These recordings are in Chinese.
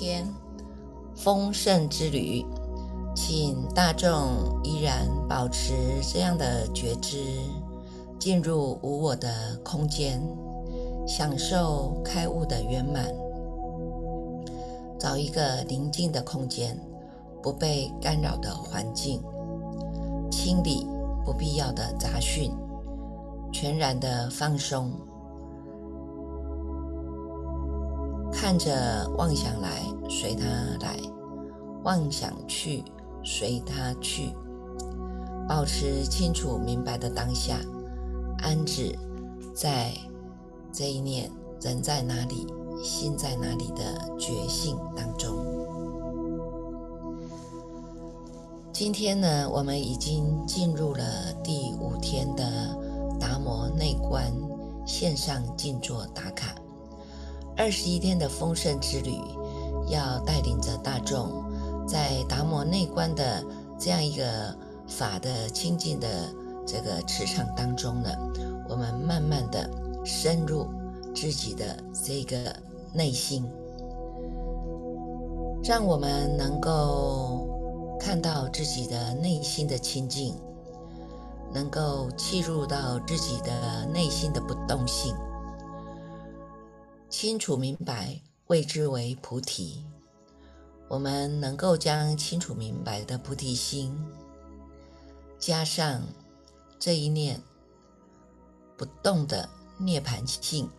天丰盛之旅，请大众依然保持这样的觉知，进入无我的空间，享受开悟的圆满。找一个宁静的空间，不被干扰的环境，清理不必要的杂讯，全然的放松。看着妄想来，随它来；妄想去，随它去。保持清楚明白的当下，安止在这一念人在哪里，心在哪里的觉性当中。今天呢，我们已经进入了第五天的达摩内观线上静坐打卡。二十一天的丰盛之旅，要带领着大众，在达摩内观的这样一个法的清净的这个磁场当中呢，我们慢慢的深入自己的这个内心，让我们能够看到自己的内心的清净，能够契入到自己的内心的不动性。清楚明白，谓之为菩提。我们能够将清楚明白的菩提心，加上这一念不动的涅盘性，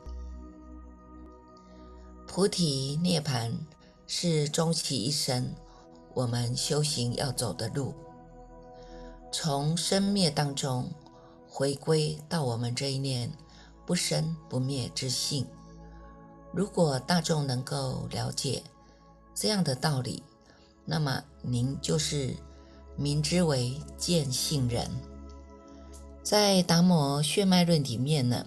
菩提涅盘是终其一生我们修行要走的路，从生灭当中回归到我们这一念不生不灭之性。如果大众能够了解这样的道理，那么您就是明之为见性人。在《达摩血脉论》里面呢，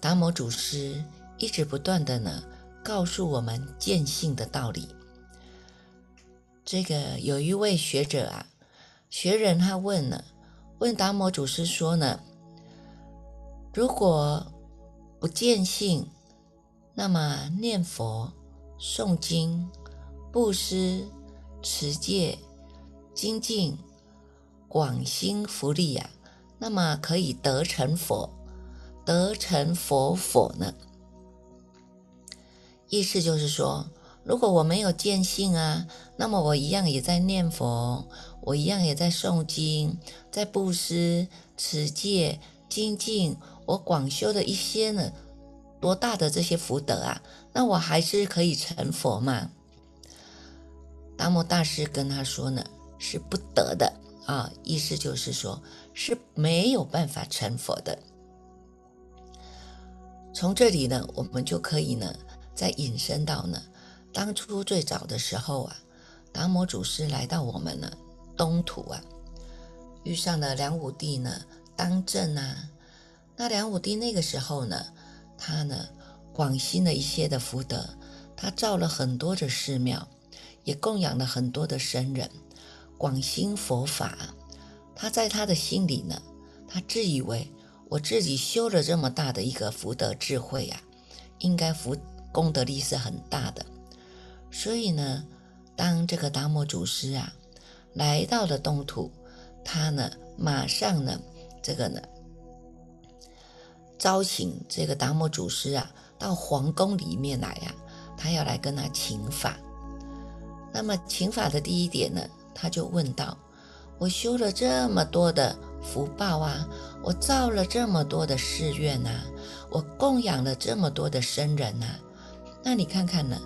达摩祖师一直不断的呢告诉我们见性的道理。这个有一位学者啊，学人他问了，问达摩祖师说呢，如果不见性，那么念佛、诵经、布施、持戒、精进、广心福利呀，那么可以得成佛，得成佛佛呢？意思就是说，如果我没有见性啊，那么我一样也在念佛，我一样也在诵经，在布施、持戒、精进，我广修的一些呢。多大的这些福德啊？那我还是可以成佛吗？达摩大师跟他说呢，是不得的啊，意思就是说是没有办法成佛的。从这里呢，我们就可以呢，再引申到呢，当初最早的时候啊，达摩祖师来到我们呢东土啊，遇上了梁武帝呢当政啊，那梁武帝那个时候呢。他呢，广兴了一些的福德，他造了很多的寺庙，也供养了很多的僧人，广兴佛法。他在他的心里呢，他自以为我自己修了这么大的一个福德智慧啊，应该福功德力是很大的。所以呢，当这个达摩祖师啊来到了东土，他呢马上呢这个呢。招请这个达摩祖师啊，到皇宫里面来呀，他要来跟他请法。那么请法的第一点呢，他就问道：“我修了这么多的福报啊，我造了这么多的寺院呐，我供养了这么多的僧人呐，那你看看呢，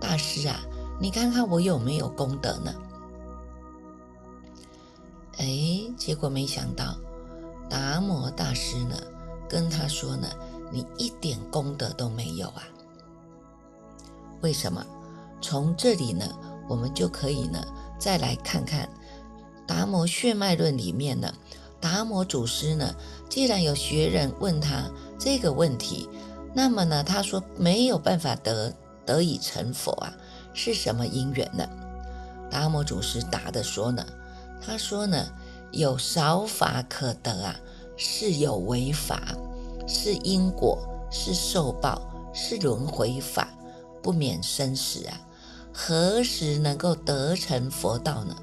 大师啊，你看看我有没有功德呢？”哎，结果没想到达摩大师呢。跟他说呢，你一点功德都没有啊？为什么？从这里呢，我们就可以呢，再来看看《达摩血脉论》里面呢，达摩祖师呢，既然有学人问他这个问题，那么呢，他说没有办法得得以成佛啊，是什么因缘呢？达摩祖师答的说呢，他说呢，有少法可得啊。是有为法，是因果，是受报，是轮回法，不免生死啊！何时能够得成佛道呢？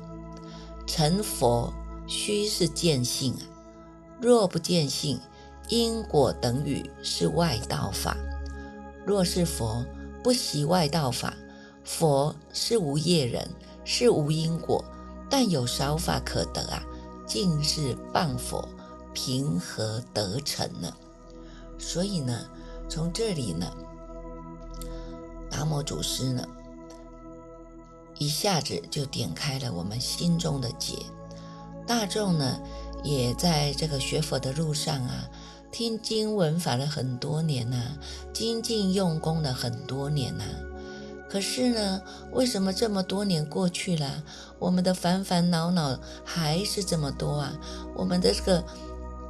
成佛须是见性啊，若不见性，因果等语是外道法。若是佛不习外道法，佛是无业人，是无因果，但有少法可得啊，尽是谤佛，平和得成了？所以呢，从这里呢，达摩祖师呢。一下子就点开了我们心中的结。大众呢，也在这个学佛的路上啊，听经闻法了很多年呐，精进用功了很多年呐。可是呢，为什么这么多年过去了，我们的烦烦恼恼还是这么多啊？我们的这个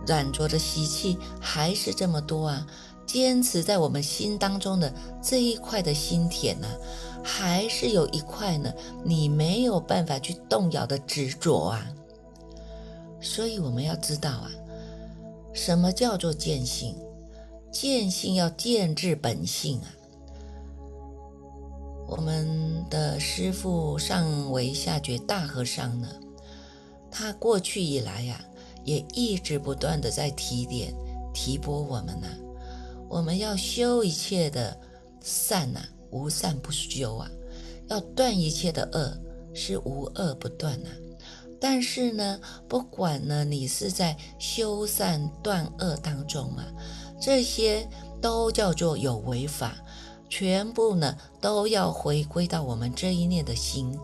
染着的习气还是这么多啊？坚持在我们心当中的这一块的心田呢？还是有一块呢，你没有办法去动摇的执着啊。所以我们要知道啊，什么叫做见性？见性要见至本性啊。我们的师父上为下觉大和尚呢，他过去以来呀，也一直不断的在提点、提拨我们呢。我们要修一切的善呐。无善不修啊，要断一切的恶，是无恶不断呐。但是呢，不管呢，你是在修善断恶当中啊，这些都叫做有为法，全部呢都要回归到我们这一念的心，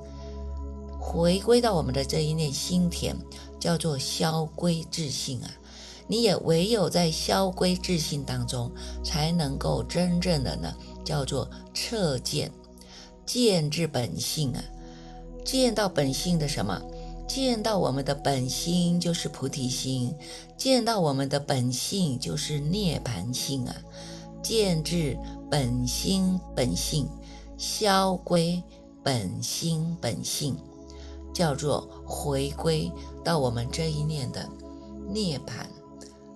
回归到我们的这一念心田，叫做消归自性啊。你也唯有在消归自性当中，才能够真正的呢。叫做彻见，见至本性啊，见到本性的什么？见到我们的本心就是菩提心，见到我们的本性就是涅盘性啊，见至本心本性，消归本心本性，叫做回归到我们这一念的涅槃，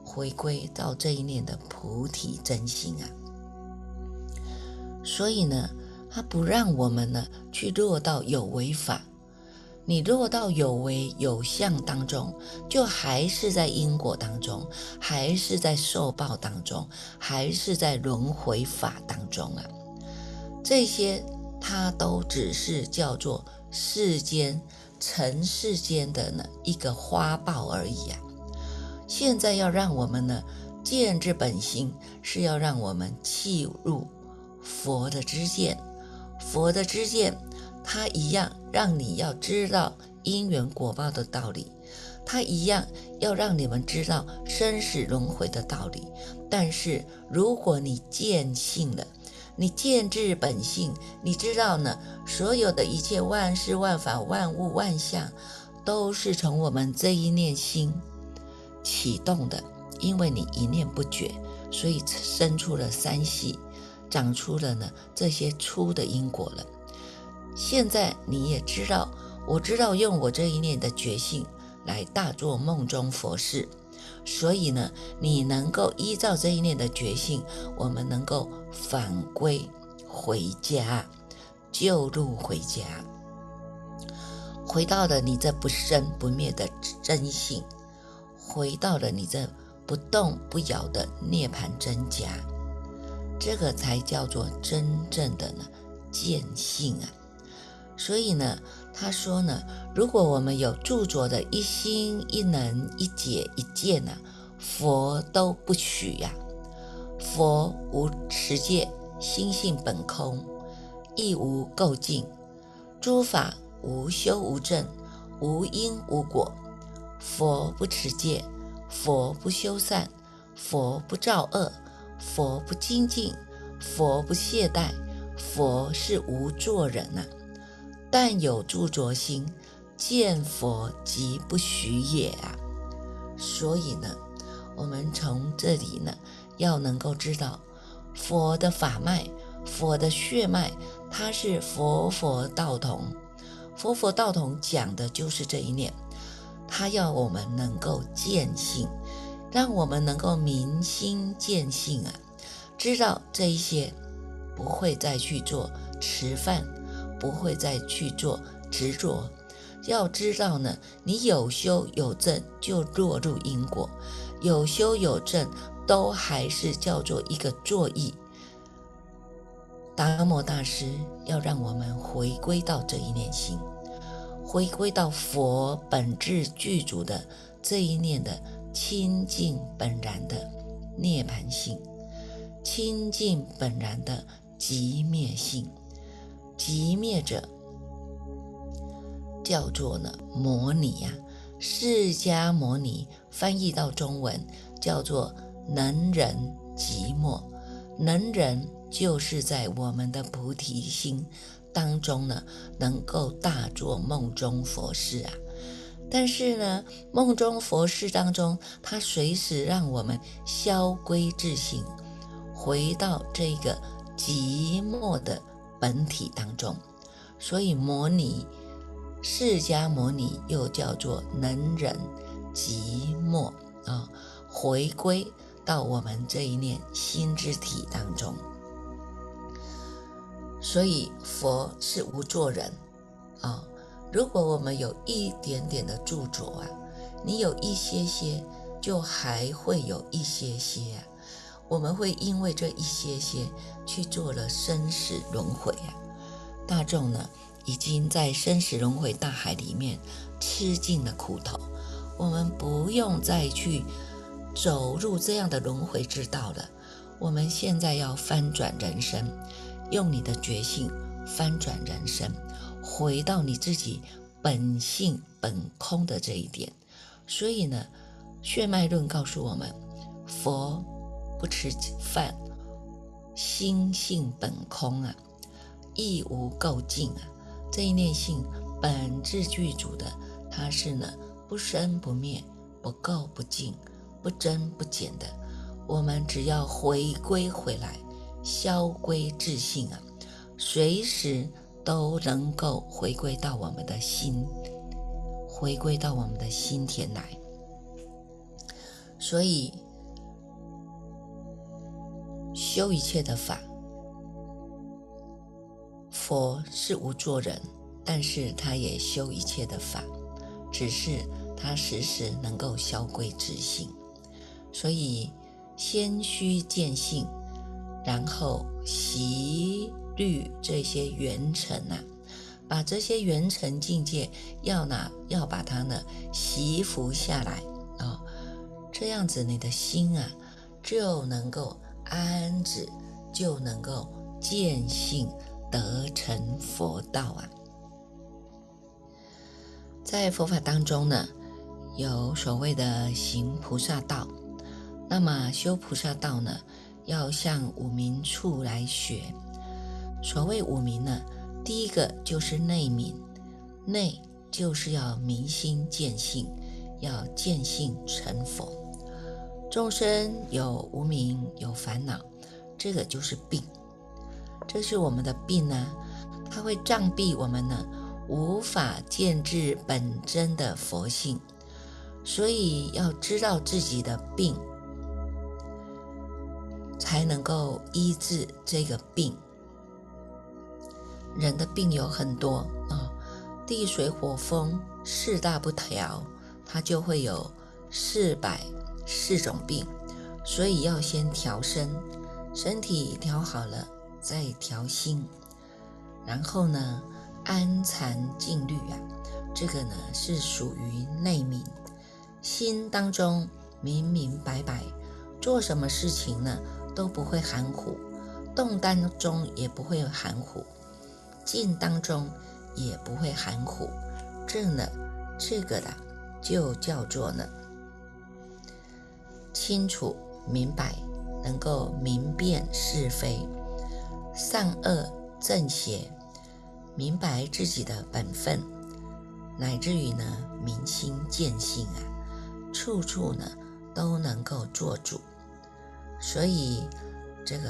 回归到这一念的菩提真心啊。所以呢，他不让我们呢去落到有为法，你落到有为有相当中，就还是在因果当中，还是在受报当中，还是在轮回法当中啊。这些它都只是叫做世间尘世间的呢一个花报而已啊。现在要让我们呢见之本心，是要让我们弃入。佛的知见，佛的知见，它一样让你要知道因缘果报的道理，它一样要让你们知道生死轮回的道理。但是如果你见性了，你见至本性，你知道呢，所有的一切万事万法万物万象，都是从我们这一念心启动的，因为你一念不绝，所以生出了三系。长出了呢这些粗的因果了。现在你也知道，我知道用我这一念的觉性来大做梦中佛事，所以呢，你能够依照这一念的觉性，我们能够返归回家，就路回家，回到了你这不生不灭的真性，回到了你这不动不摇的涅槃真家。这个才叫做真正的呢见性啊！所以呢，他说呢，如果我们有著作的一心一能一解一见呢，佛都不许呀。佛无持戒，心性本空，亦无垢净，诸法无修无证，无因无果。佛不持戒，佛不修善，佛不造恶。佛不精进，佛不懈怠，佛是无作人呐。但有著着心，见佛即不许也啊。所以呢，我们从这里呢，要能够知道佛的法脉，佛的血脉，它是佛佛道同。佛佛道同讲的就是这一念，他要我们能够见性。让我们能够明心见性啊，知道这一些不会再去做吃饭，不会再去做执着。要知道呢，你有修有证，就落入因果；有修有证，都还是叫做一个作意。达摩大师要让我们回归到这一念心，回归到佛本质具足的这一念的清净本然的涅槃性，清净本然的极灭性，极灭者叫做呢摩尼呀，释迦摩尼翻译到中文叫做能人寂寞，能人。就是在我们的菩提心当中呢，能够大做梦中佛事啊。但是呢，梦中佛事当中，它随时让我们消归自性，回到这个寂寞的本体当中。所以，摩尼释迦摩尼又叫做能忍寂寞啊，回归到我们这一念心之体当中。所以佛是无作人啊。如果我们有一点点的著作啊，你有一些些，就还会有一些些啊。我们会因为这一些些去做了生死轮回啊。大众呢，已经在生死轮回大海里面吃尽了苦头，我们不用再去走入这样的轮回之道了。我们现在要翻转人生。用你的觉性翻转人生，回到你自己本性本空的这一点。所以呢，血脉论告诉我们，佛不吃饭，心性本空啊，亦无垢净啊。这一念性本质具足的，它是呢不生不灭、不垢不净、不增不减的。我们只要回归回来。消归自性啊，随时都能够回归到我们的心，回归到我们的心田来。所以修一切的法，佛是无作人，但是他也修一切的法，只是他时时能够消归自性。所以先须见性。然后习律这些缘尘啊，把这些缘尘境界要拿，要把它呢习服下来啊，这样子你的心啊就能够安止，就能够见性得成佛道啊。在佛法当中呢，有所谓的行菩萨道，那么修菩萨道呢？要向五明处来学。所谓五明呢，第一个就是内明，内就是要明心见性，要见性成佛。众生有无明，有烦恼，这个就是病，这是我们的病呢，它会障蔽我们呢，无法见至本真的佛性。所以要知道自己的病。才能够医治这个病。人的病有很多啊，地水火风四大不调，它就会有四百四种病。所以要先调身，身体调好了再调心。然后呢，安禅静虑啊，这个呢是属于内明，心当中明明白白，做什么事情呢？都不会含糊，动当中也不会含糊，静当中也不会含糊。这呢，这个的，就叫做呢，清楚明白，能够明辨是非，善恶正邪，明白自己的本分，乃至于呢，明心见性啊，处处呢都能够做主。所以，这个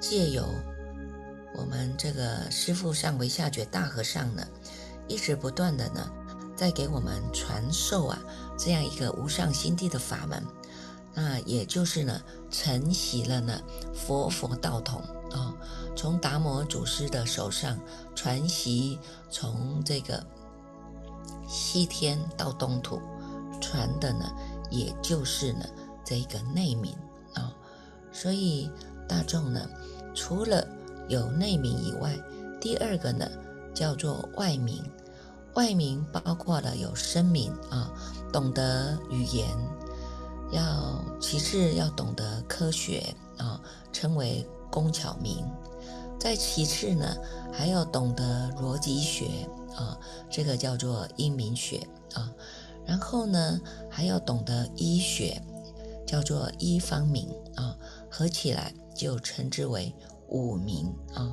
借由我们这个师父上回下觉大和尚呢，一直不断的呢，在给我们传授啊这样一个无上心地的法门，那也就是呢，承袭了呢佛佛道统。啊，从达摩祖师的手上传习，从这个西天到东土传的呢，也就是呢这个内明啊，所以大众呢，除了有内明以外，第二个呢叫做外明，外明包括了有声明啊，懂得语言。要其次要懂得科学啊，称为工巧明。再其次呢，还要懂得逻辑学啊，这个叫做英明学啊。然后呢，还要懂得医学，叫做医方明啊。合起来就称之为五明啊。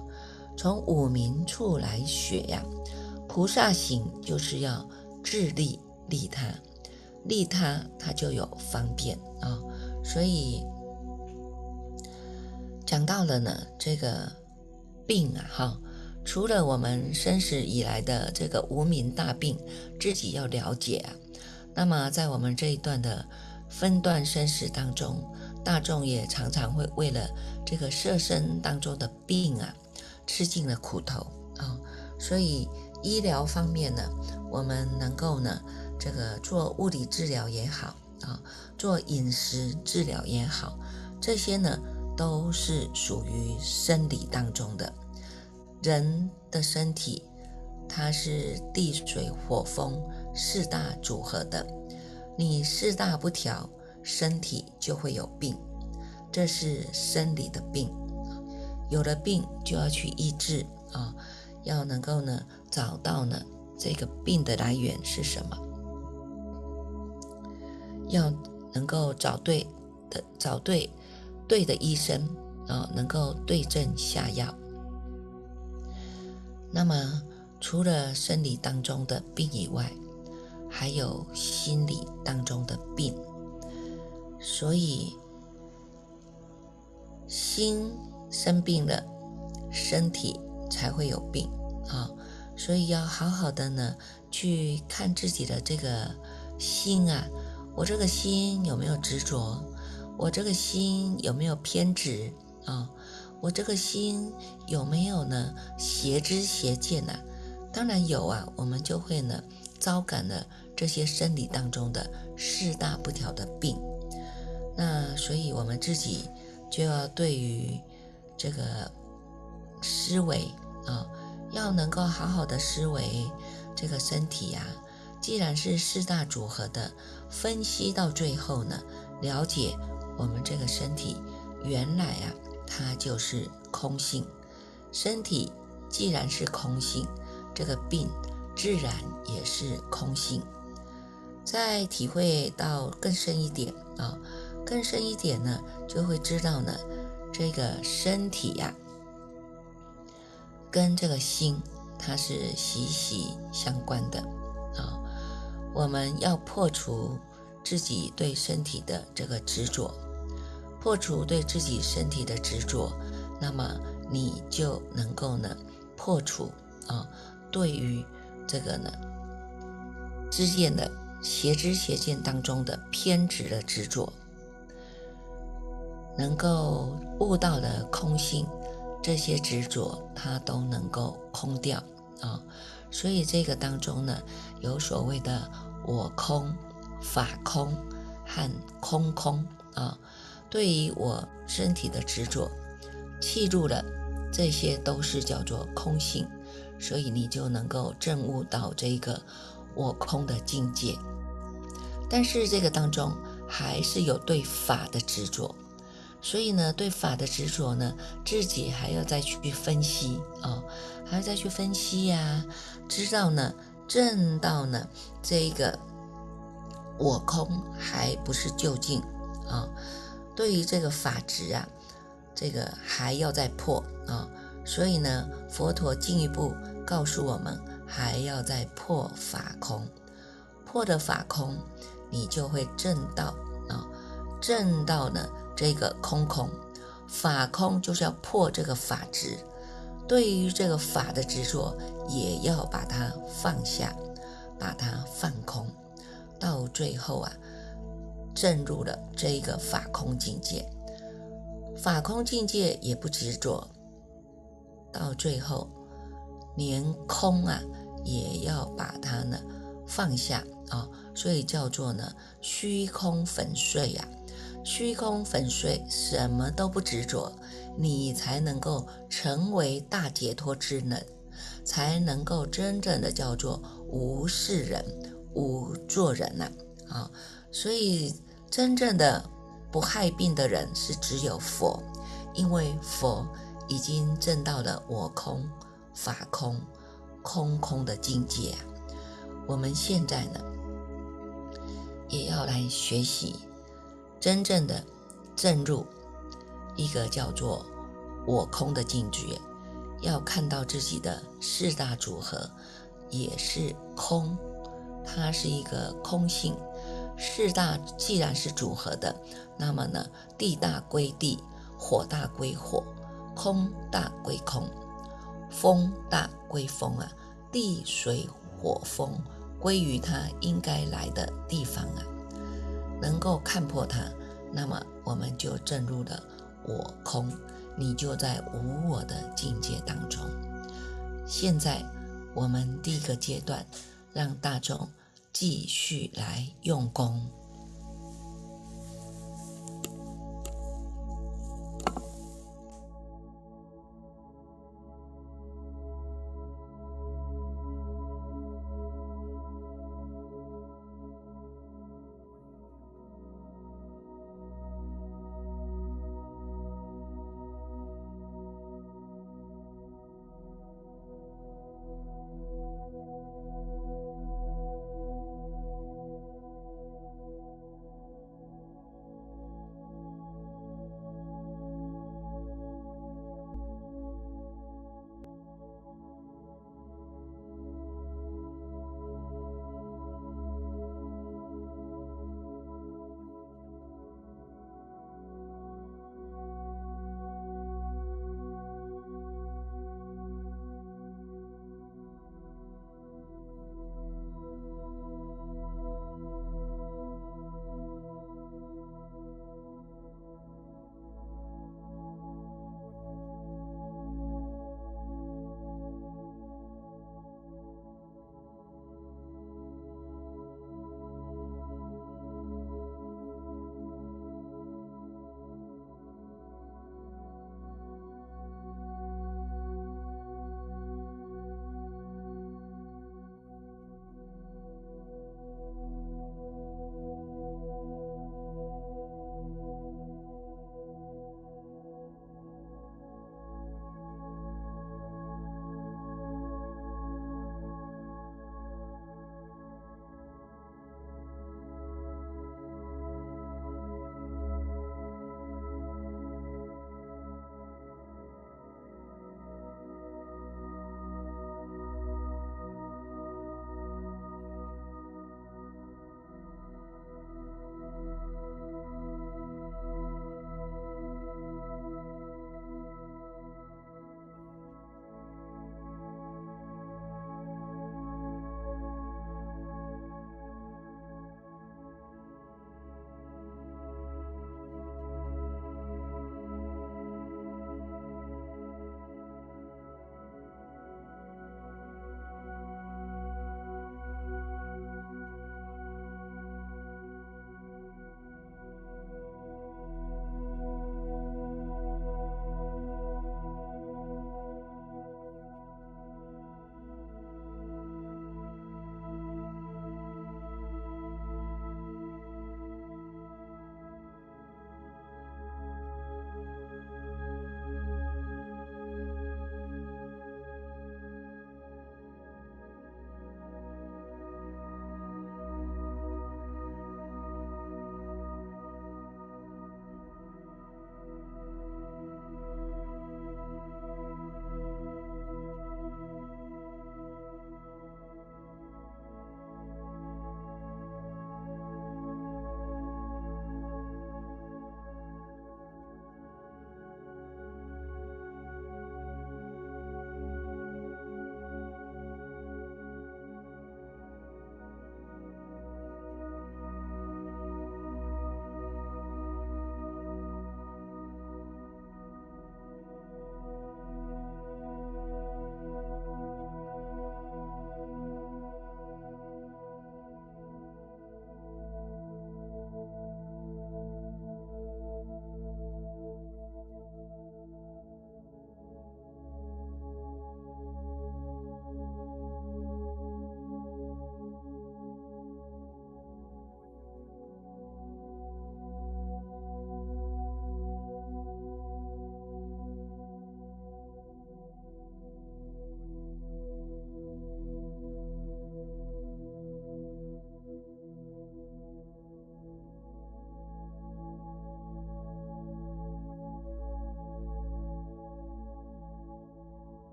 从五明处来学呀，菩萨行就是要自利利他。利他，他就有方便啊，所以讲到了呢，这个病啊，哈，除了我们生死以来的这个无名大病，自己要了解啊，那么在我们这一段的分段生死当中，大众也常常会为了这个色身当中的病啊，吃尽了苦头啊，所以医疗方面呢，我们能够呢。这个做物理治疗也好啊，做饮食治疗也好，这些呢都是属于生理当中的。人的身体它是地水火风四大组合的，你四大不调，身体就会有病，这是生理的病。有了病就要去医治啊，要能够呢找到呢这个病的来源是什么。要能够找对的找对对的医生啊，能够对症下药。那么除了生理当中的病以外，还有心理当中的病。所以心生病了，身体才会有病啊。所以要好好的呢去看自己的这个心啊。我这个心有没有执着？我这个心有没有偏执啊？我这个心有没有呢邪知邪见呢？当然有啊，我们就会呢招感了这些生理当中的四大不调的病。那所以我们自己就要对于这个思维啊，要能够好好的思维这个身体呀。既然是四大组合的，分析到最后呢，了解我们这个身体原来啊，它就是空性。身体既然是空性，这个病自然也是空性。再体会到更深一点啊，更深一点呢，就会知道呢，这个身体呀，跟这个心它是息息相关的。我们要破除自己对身体的这个执着，破除对自己身体的执着，那么你就能够呢破除啊对于这个呢之间的邪知邪见当中的偏执的执着，能够悟到了空性，这些执着它都能够空掉啊。所以这个当中呢，有所谓的我空、法空和空空啊。对于我身体的执着，记住了，这些都是叫做空性，所以你就能够证悟到这个我空的境界。但是这个当中还是有对法的执着。所以呢，对法的执着呢，自己还要再去分析啊，还要再去分析呀，知道呢，正道呢，这个我空还不是究竟啊。对于这个法执啊，这个还要再破啊。所以呢，佛陀进一步告诉我们，还要再破法空，破的法空，你就会正道啊，正道呢。这个空空法空就是要破这个法执，对于这个法的执着，也要把它放下，把它放空。到最后啊，证入了这一个法空境界。法空境界也不执着，到最后连空啊也要把它呢放下啊，所以叫做呢虚空粉碎呀。虚空粉碎，什么都不执着，你才能够成为大解脱之能，才能够真正的叫做无是人、无做人呐啊！所以真正的不害病的人是只有佛，因为佛已经证到了我空、法空、空空的境界啊。我们现在呢，也要来学习。真正的证入一个叫做我空的境界，要看到自己的四大组合也是空，它是一个空性。四大既然是组合的，那么呢，地大归地，火大归火，空大归空，风大归风啊，地水火风归于它应该来的地方啊。能够看破它，那么我们就证入了我空，你就在无我的境界当中。现在我们第一个阶段，让大众继续来用功。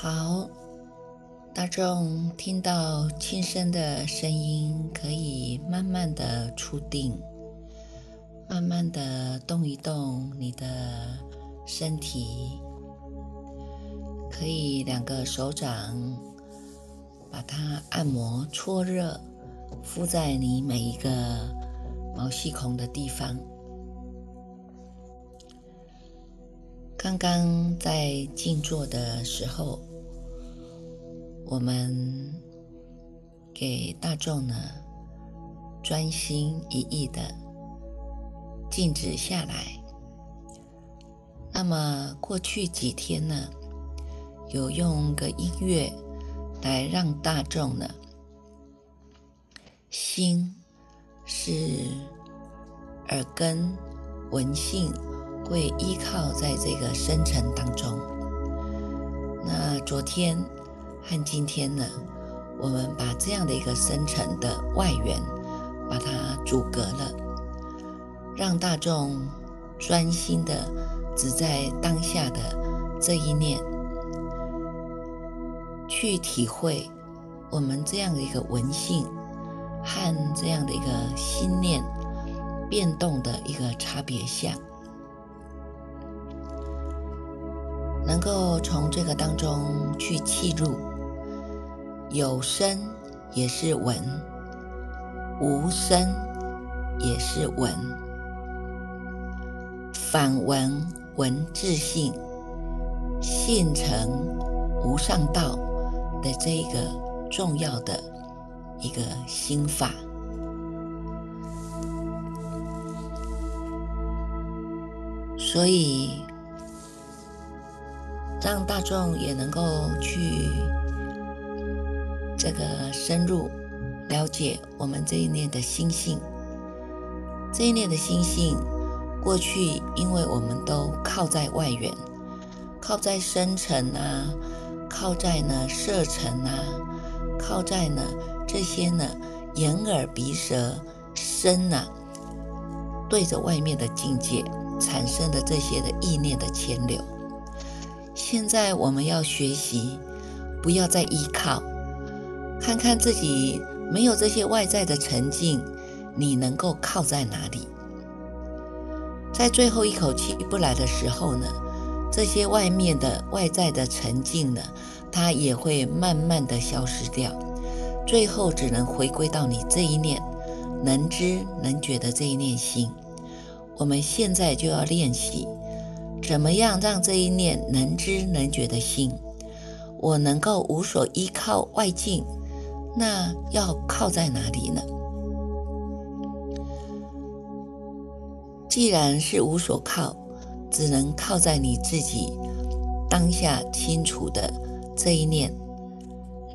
好，大众听到轻声的声音，可以慢慢的出定，慢慢的动一动你的身体，可以两个手掌把它按摩搓热，敷在你每一个毛细孔的地方。刚刚在静坐的时候，我们给大众呢专心一意的静止下来。那么过去几天呢，有用个音乐来让大众呢心是耳根闻性。会依靠在这个深层当中。那昨天和今天呢，我们把这样的一个深层的外缘，把它阻隔了，让大众专心的只在当下的这一念，去体会我们这样的一个文性和这样的一个心念变动的一个差别相。能够从这个当中去记录，有声也是闻，无声也是闻，反闻闻自性，性成无上道的这一个重要的一个心法，所以。让大众也能够去这个深入了解我们这一念的心性。这一念的心性，过去因为我们都靠在外缘，靠在深层啊，靠在呢色尘啊，靠在呢这些呢眼耳鼻舌身呐，对着外面的境界产生的这些的意念的牵流。现在我们要学习，不要再依靠，看看自己没有这些外在的沉静，你能够靠在哪里？在最后一口气不来的时候呢，这些外面的外在的沉静呢，它也会慢慢的消失掉，最后只能回归到你这一念能知能觉的这一念心。我们现在就要练习。怎么样让这一念能知能觉的心，我能够无所依靠外境？那要靠在哪里呢？既然是无所靠，只能靠在你自己当下清楚的这一念，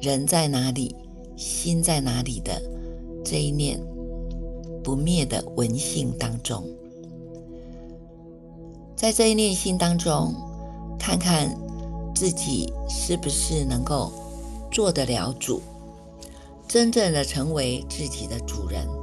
人在哪里，心在哪里的这一念不灭的文性当中。在这一念心当中，看看自己是不是能够做得了主，真正的成为自己的主人。